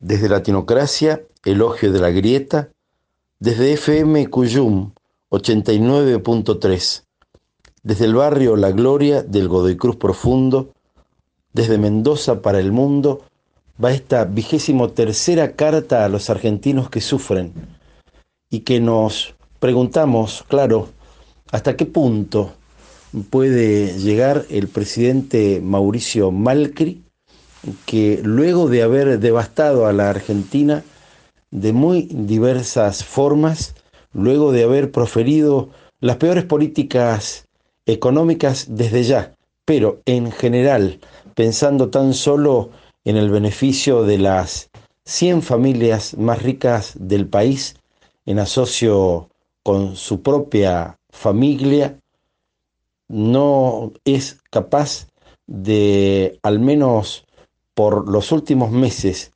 Desde Latinocracia, Elogio de la Grieta, desde FM Cuyum 89.3, desde el barrio La Gloria del Godoy Cruz Profundo, desde Mendoza para el mundo, va esta vigésimo tercera carta a los argentinos que sufren y que nos preguntamos, claro, hasta qué punto puede llegar el presidente Mauricio Malcri, que luego de haber devastado a la Argentina de muy diversas formas, luego de haber proferido las peores políticas económicas desde ya, pero en general, pensando tan solo en el beneficio de las 100 familias más ricas del país, en asocio con su propia familia, no es capaz de, al menos por los últimos meses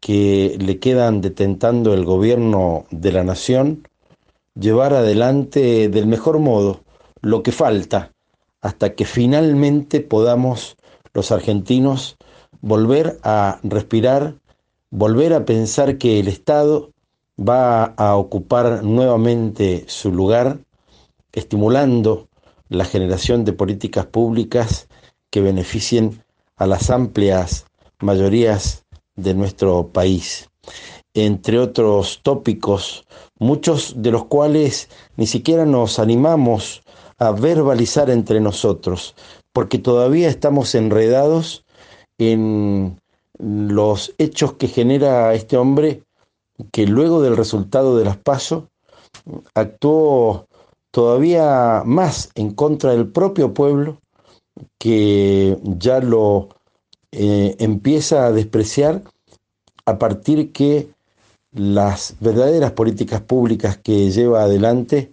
que le quedan detentando el gobierno de la nación, llevar adelante del mejor modo lo que falta hasta que finalmente podamos los argentinos volver a respirar, volver a pensar que el Estado va a ocupar nuevamente su lugar, estimulando la generación de políticas públicas que beneficien a las amplias mayorías de nuestro país, entre otros tópicos, muchos de los cuales ni siquiera nos animamos a verbalizar entre nosotros, porque todavía estamos enredados en los hechos que genera este hombre que luego del resultado de las pasos actuó todavía más en contra del propio pueblo que ya lo eh, empieza a despreciar a partir que las verdaderas políticas públicas que lleva adelante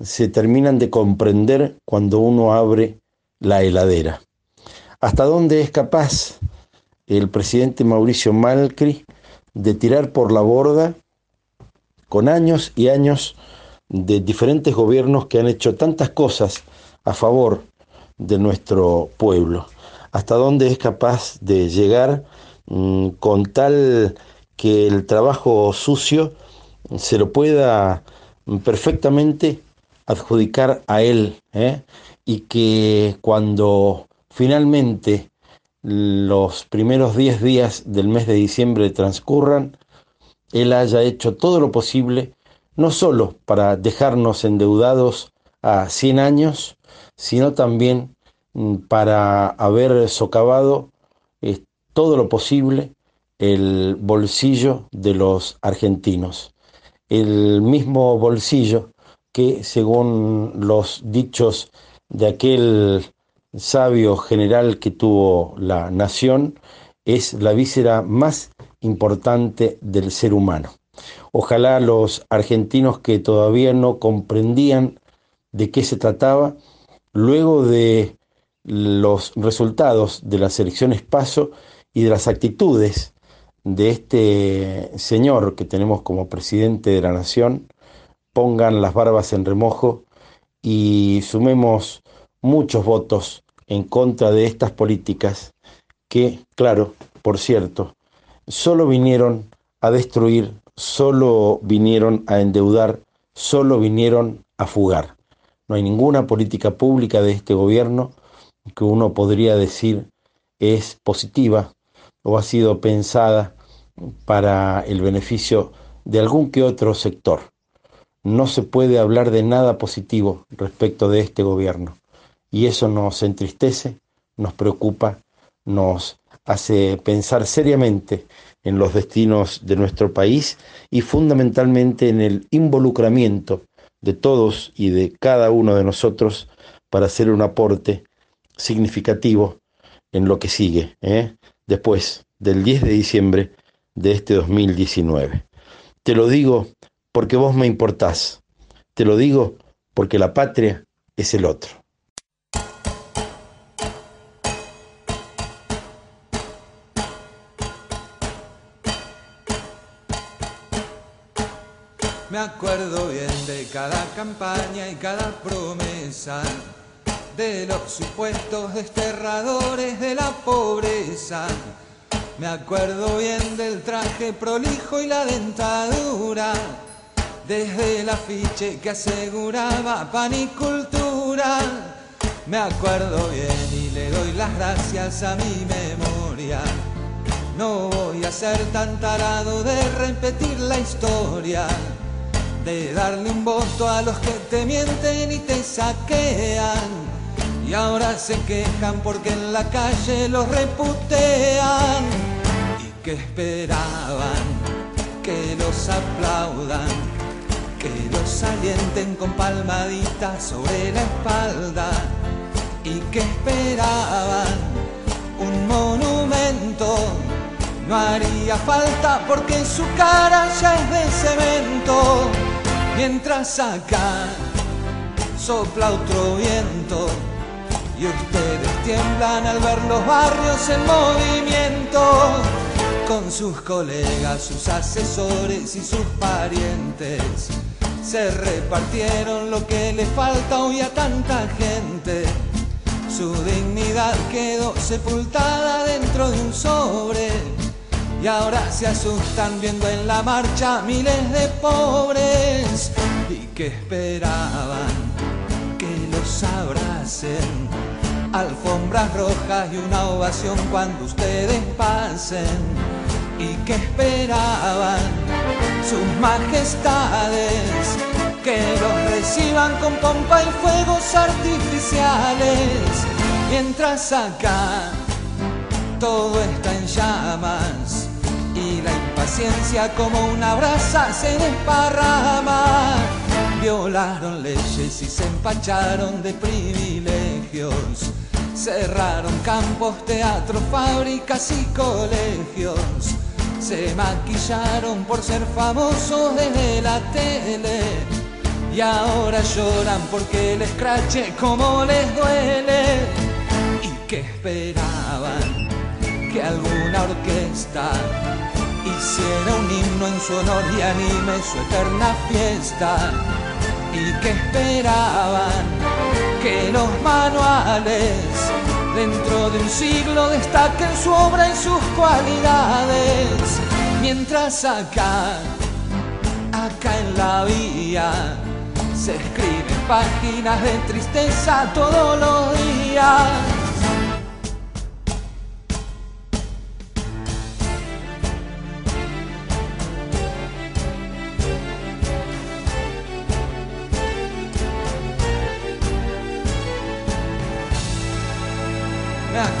se terminan de comprender cuando uno abre la heladera. ¿Hasta dónde es capaz el presidente Mauricio Malcri de tirar por la borda con años y años de diferentes gobiernos que han hecho tantas cosas a favor de nuestro pueblo. Hasta dónde es capaz de llegar mm, con tal que el trabajo sucio se lo pueda perfectamente adjudicar a él ¿eh? y que cuando finalmente los primeros 10 días del mes de diciembre transcurran, él haya hecho todo lo posible no solo para dejarnos endeudados a 100 años, sino también mm, para haber socavado eh, todo lo posible el bolsillo de los argentinos. El mismo bolsillo que, según los dichos de aquel sabio general que tuvo la nación, es la víscera más importante del ser humano. Ojalá los argentinos que todavía no comprendían de qué se trataba, luego de los resultados de las elecciones paso y de las actitudes de este señor que tenemos como presidente de la nación, pongan las barbas en remojo y sumemos muchos votos en contra de estas políticas que, claro, por cierto, solo vinieron a destruir solo vinieron a endeudar, solo vinieron a fugar. No hay ninguna política pública de este gobierno que uno podría decir es positiva o ha sido pensada para el beneficio de algún que otro sector. No se puede hablar de nada positivo respecto de este gobierno y eso nos entristece, nos preocupa, nos hace pensar seriamente en los destinos de nuestro país y fundamentalmente en el involucramiento de todos y de cada uno de nosotros para hacer un aporte significativo en lo que sigue, ¿eh? después del 10 de diciembre de este 2019. Te lo digo porque vos me importás, te lo digo porque la patria es el otro. Me acuerdo bien de cada campaña y cada promesa, de los supuestos desterradores de la pobreza, Me acuerdo bien del traje prolijo y la dentadura, desde el afiche que aseguraba pan y cultura. Me acuerdo bien y le doy las gracias a mi memoria. No voy a ser tan tarado de repetir la historia, de darle un voto a los que te mienten y te saquean. Y ahora se quejan porque en la calle los reputean. ¿Y que esperaban? Que los aplaudan, que los alienten con palmaditas sobre la espalda. ¿Y que esperaban? Un monumento. No haría falta porque su cara ya es de cemento. Mientras acá sopla otro viento y ustedes tiemblan al ver los barrios en movimiento con sus colegas, sus asesores y sus parientes. Se repartieron lo que le falta hoy a tanta gente. Su dignidad quedó sepultada dentro de un sobre. Y ahora se asustan viendo en la marcha miles de pobres. ¿Y que esperaban? Que los abracen alfombras rojas y una ovación cuando ustedes pasen. ¿Y que esperaban sus majestades? Que los reciban con pompa y fuegos artificiales. Mientras acá todo está en llamas y la impaciencia como una brasa se desparrama. Violaron leyes y se empacharon de privilegios Cerraron campos, teatros, fábricas y colegios. Se maquillaron por ser famosos desde la tele. Y ahora lloran porque les crache como les duele. ¿Y que esperaban? Que alguna orquesta hiciera un himno en su honor y anime su eterna fiesta. ¿Y que esperaban? Dentro de un siglo destaquen su obra y sus cualidades, mientras acá, acá en la vía, se escriben páginas de tristeza todos los días.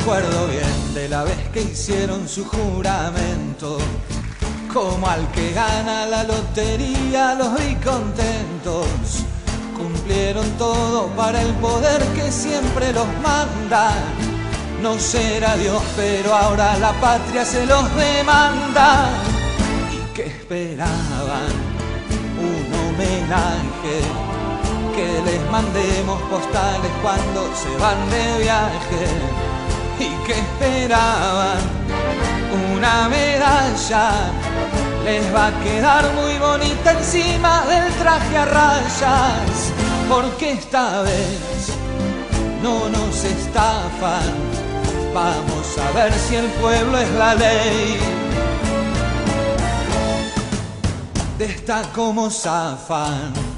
Acuerdo bien de la vez que hicieron su juramento. Como al que gana la lotería los vi contentos. Cumplieron todo para el poder que siempre los manda. No será Dios, pero ahora la patria se los demanda. ¿Y que esperaban? Un homenaje. Que les mandemos postales cuando se van de viaje y que esperaban una medalla. Les va a quedar muy bonita encima del traje a rayas, porque esta vez no nos estafan. Vamos a ver si el pueblo es la ley. De esta como zafan.